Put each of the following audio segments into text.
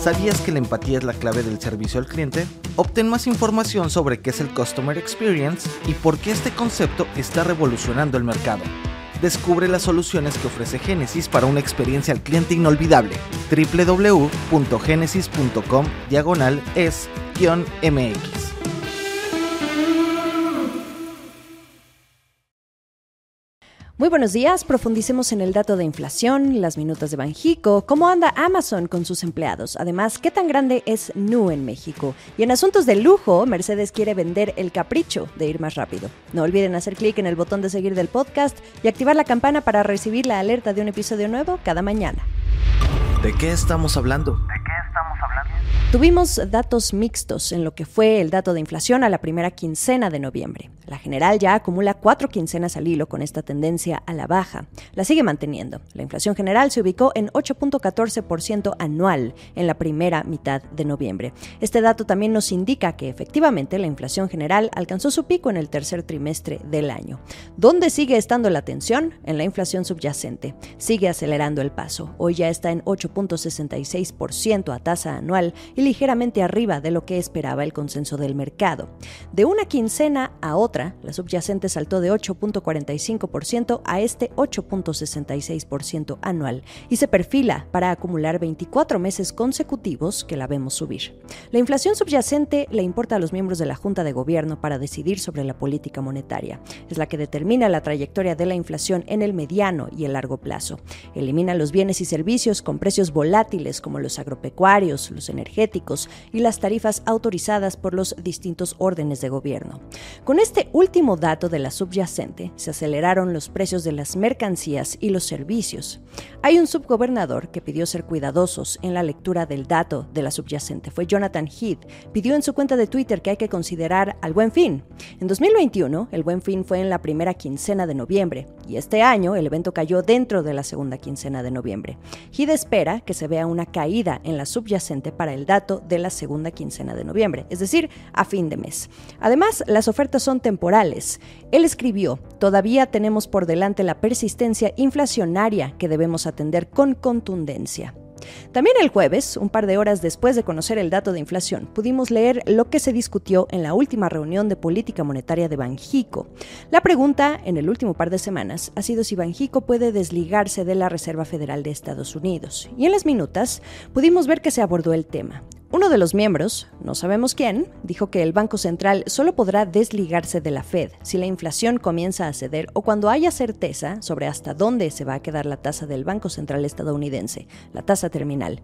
¿Sabías que la empatía es la clave del servicio al cliente? Obtén más información sobre qué es el Customer Experience y por qué este concepto está revolucionando el mercado. Descubre las soluciones que ofrece Genesis para una experiencia al cliente inolvidable. www.genesis.com diagonal es-mx. Muy buenos días, profundicemos en el dato de inflación, las minutas de Banjico, cómo anda Amazon con sus empleados, además, qué tan grande es Nu en México. Y en asuntos de lujo, Mercedes quiere vender el capricho de ir más rápido. No olviden hacer clic en el botón de seguir del podcast y activar la campana para recibir la alerta de un episodio nuevo cada mañana. ¿De qué estamos hablando? Tuvimos datos mixtos en lo que fue el dato de inflación a la primera quincena de noviembre. La general ya acumula cuatro quincenas al hilo con esta tendencia a la baja. La sigue manteniendo. La inflación general se ubicó en 8.14% anual en la primera mitad de noviembre. Este dato también nos indica que efectivamente la inflación general alcanzó su pico en el tercer trimestre del año. ¿Dónde sigue estando la tensión? En la inflación subyacente. Sigue acelerando el paso. Hoy ya está en 8.66% a tasa anual y ligeramente arriba de lo que esperaba el consenso del mercado. De una quincena a otra, la subyacente saltó de 8.45% a este 8.66% anual y se perfila para acumular 24 meses consecutivos que la vemos subir. La inflación subyacente le importa a los miembros de la Junta de Gobierno para decidir sobre la política monetaria. Es la que determina la trayectoria de la inflación en el mediano y el largo plazo. Elimina los bienes y servicios con precios volátiles como los agropecuarios, los energéticos, y las tarifas autorizadas por los distintos órdenes de gobierno. Con este último dato de la subyacente, se aceleraron los precios de las mercancías y los servicios. Hay un subgobernador que pidió ser cuidadosos en la lectura del dato de la subyacente. Fue Jonathan Heath. Pidió en su cuenta de Twitter que hay que considerar al buen fin. En 2021, el buen fin fue en la primera quincena de noviembre y este año el evento cayó dentro de la segunda quincena de noviembre. Heath espera que se vea una caída en la subyacente para el dato de la segunda quincena de noviembre, es decir, a fin de mes. Además, las ofertas son temporales. Él escribió, todavía tenemos por delante la persistencia inflacionaria que debemos atender con contundencia. También el jueves, un par de horas después de conocer el dato de inflación, pudimos leer lo que se discutió en la última reunión de política monetaria de Banjico. La pregunta en el último par de semanas ha sido si Banjico puede desligarse de la Reserva Federal de Estados Unidos. Y en las minutas pudimos ver que se abordó el tema. Uno de los miembros, no sabemos quién, dijo que el Banco Central solo podrá desligarse de la Fed si la inflación comienza a ceder o cuando haya certeza sobre hasta dónde se va a quedar la tasa del Banco Central estadounidense, la tasa terminal.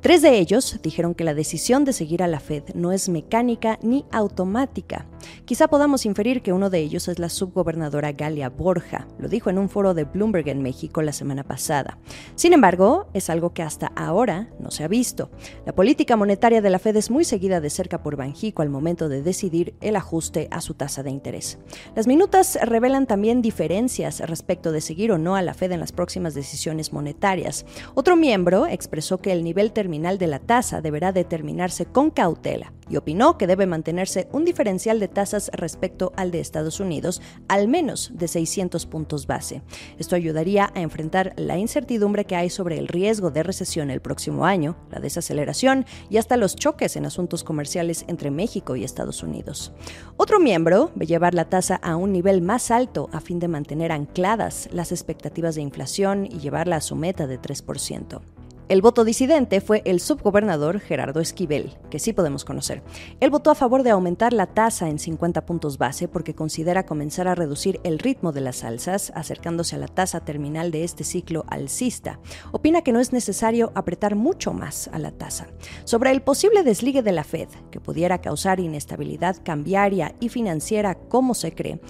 Tres de ellos dijeron que la decisión de seguir a la Fed no es mecánica ni automática. Quizá podamos inferir que uno de ellos es la subgobernadora Galia Borja, lo dijo en un foro de Bloomberg en México la semana pasada. Sin embargo, es algo que hasta ahora no se ha visto. La política monetaria de la Fed es muy seguida de cerca por Banjico al momento de decidir el ajuste a su tasa de interés. Las minutas revelan también diferencias respecto de seguir o no a la Fed en las próximas decisiones monetarias. Otro miembro expresó que el nivel terminal de la tasa deberá determinarse con cautela y opinó que debe mantenerse un diferencial de tasas respecto al de Estados Unidos al menos de 600 puntos base. Esto ayudaría a enfrentar la incertidumbre que hay sobre el riesgo de recesión el próximo año, la desaceleración y hasta los choques en asuntos comerciales entre México y Estados Unidos. Otro miembro ve llevar la tasa a un nivel más alto a fin de mantener ancladas las expectativas de inflación y llevarla a su meta de 3%. El voto disidente fue el subgobernador Gerardo Esquivel, que sí podemos conocer. Él votó a favor de aumentar la tasa en 50 puntos base porque considera comenzar a reducir el ritmo de las alzas, acercándose a la tasa terminal de este ciclo alcista. Opina que no es necesario apretar mucho más a la tasa. Sobre el posible desligue de la Fed, que pudiera causar inestabilidad cambiaria y financiera como se cree,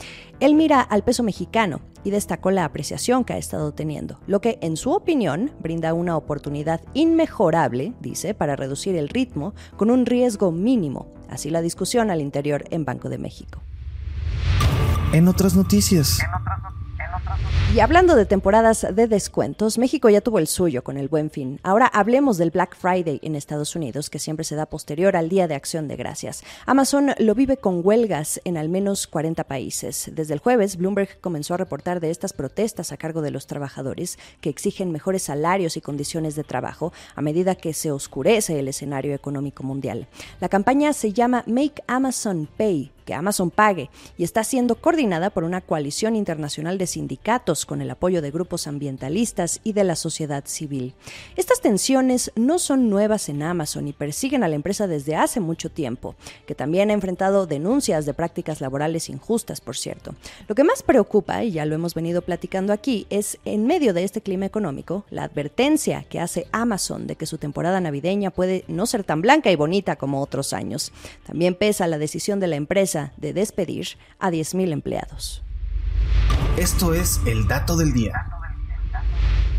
él mira al peso mexicano y destacó la apreciación que ha estado teniendo, lo que en su opinión brinda una oportunidad inmejorable, dice, para reducir el ritmo con un riesgo mínimo. Así la discusión al interior en Banco de México. En otras noticias. Y hablando de temporadas de descuentos, México ya tuvo el suyo con el Buen Fin. Ahora hablemos del Black Friday en Estados Unidos, que siempre se da posterior al Día de Acción de Gracias. Amazon lo vive con huelgas en al menos 40 países. Desde el jueves, Bloomberg comenzó a reportar de estas protestas a cargo de los trabajadores que exigen mejores salarios y condiciones de trabajo a medida que se oscurece el escenario económico mundial. La campaña se llama Make Amazon Pay que Amazon pague y está siendo coordinada por una coalición internacional de sindicatos con el apoyo de grupos ambientalistas y de la sociedad civil. Estas tensiones no son nuevas en Amazon y persiguen a la empresa desde hace mucho tiempo, que también ha enfrentado denuncias de prácticas laborales injustas, por cierto. Lo que más preocupa, y ya lo hemos venido platicando aquí, es en medio de este clima económico, la advertencia que hace Amazon de que su temporada navideña puede no ser tan blanca y bonita como otros años. También pesa la decisión de la empresa de despedir a 10.000 empleados. Esto es el dato del día.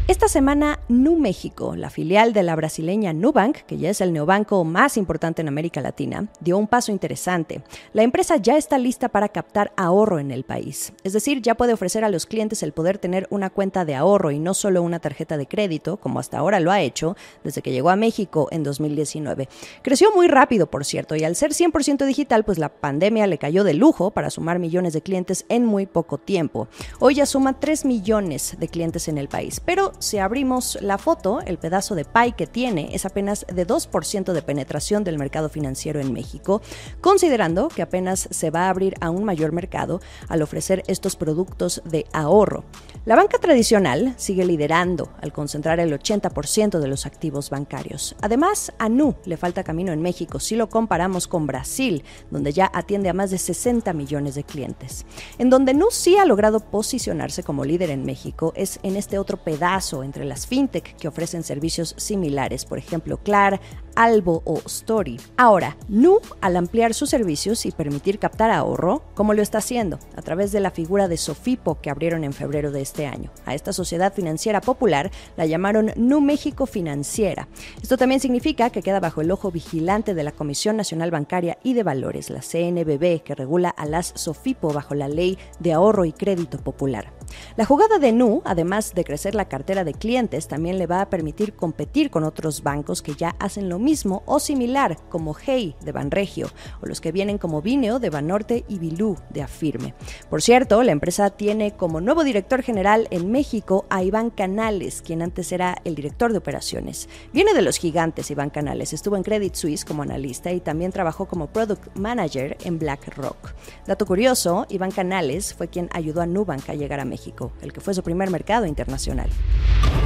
Esta semana, Nu México, la filial de la brasileña Nubank, que ya es el neobanco más importante en América Latina, dio un paso interesante. La empresa ya está lista para captar ahorro en el país. Es decir, ya puede ofrecer a los clientes el poder tener una cuenta de ahorro y no solo una tarjeta de crédito, como hasta ahora lo ha hecho desde que llegó a México en 2019. Creció muy rápido, por cierto, y al ser 100% digital, pues la pandemia le cayó de lujo para sumar millones de clientes en muy poco tiempo. Hoy ya suma 3 millones de clientes en el país, pero si abrimos la foto, el pedazo de pie que tiene es apenas de 2% de penetración del mercado financiero en México, considerando que apenas se va a abrir a un mayor mercado al ofrecer estos productos de ahorro. La banca tradicional sigue liderando al concentrar el 80% de los activos bancarios. Además, a Nu le falta camino en México si lo comparamos con Brasil, donde ya atiende a más de 60 millones de clientes. En donde Nu sí ha logrado posicionarse como líder en México es en este otro pedazo entre las fintech que ofrecen servicios similares, por ejemplo, Clar, Albo o Story. Ahora, Nu, al ampliar sus servicios y permitir captar ahorro, ¿cómo lo está haciendo? A través de la figura de Sofipo que abrieron en febrero de este año. A esta sociedad financiera popular la llamaron Nu México Financiera. Esto también significa que queda bajo el ojo vigilante de la Comisión Nacional Bancaria y de Valores, la CNBB, que regula a las Sofipo bajo la Ley de Ahorro y Crédito Popular. La jugada de Nu, además de crecer la cartera de clientes, también le va a permitir competir con otros bancos que ya hacen lo mismo o similar, como Hey de Banregio, o los que vienen como Vineo de Banorte y Bilú de Afirme. Por cierto, la empresa tiene como nuevo director general en México a Iván Canales, quien antes era el director de operaciones. Viene de los gigantes Iván Canales, estuvo en Credit Suisse como analista y también trabajó como product manager en BlackRock. Dato curioso, Iván Canales fue quien ayudó a Nubank a llegar a México el que fue su primer mercado internacional.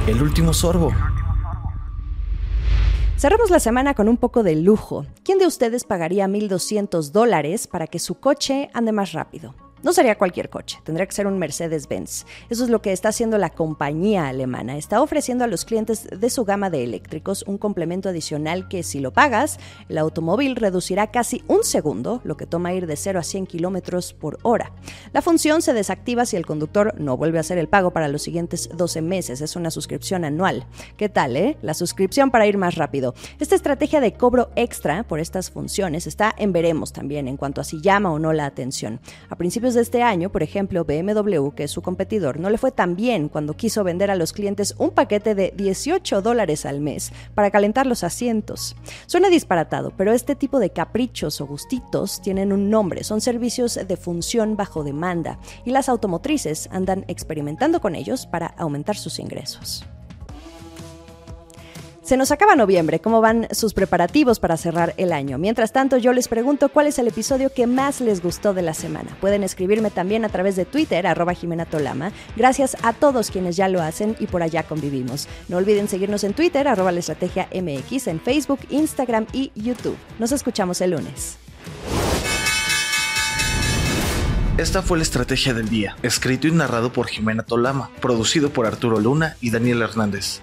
El último sorbo. Cerramos la semana con un poco de lujo. ¿Quién de ustedes pagaría 1.200 dólares para que su coche ande más rápido? No sería cualquier coche, tendría que ser un Mercedes-Benz. Eso es lo que está haciendo la compañía alemana. Está ofreciendo a los clientes de su gama de eléctricos un complemento adicional que si lo pagas, el automóvil reducirá casi un segundo, lo que toma ir de 0 a 100 kilómetros por hora. La función se desactiva si el conductor no vuelve a hacer el pago para los siguientes 12 meses. Es una suscripción anual. ¿Qué tal, eh? La suscripción para ir más rápido. Esta estrategia de cobro extra por estas funciones está en veremos también en cuanto a si llama o no la atención. A principios de este año, por ejemplo, BMW, que es su competidor, no le fue tan bien cuando quiso vender a los clientes un paquete de 18 dólares al mes para calentar los asientos. Suena disparatado, pero este tipo de caprichos o gustitos tienen un nombre, son servicios de función bajo demanda y las automotrices andan experimentando con ellos para aumentar sus ingresos. Se nos acaba noviembre, ¿cómo van sus preparativos para cerrar el año? Mientras tanto, yo les pregunto cuál es el episodio que más les gustó de la semana. Pueden escribirme también a través de Twitter, arroba Jimena Tolama. Gracias a todos quienes ya lo hacen y por allá convivimos. No olviden seguirnos en Twitter, arroba la estrategia MX, en Facebook, Instagram y YouTube. Nos escuchamos el lunes. Esta fue la estrategia del día, escrito y narrado por Jimena Tolama, producido por Arturo Luna y Daniel Hernández.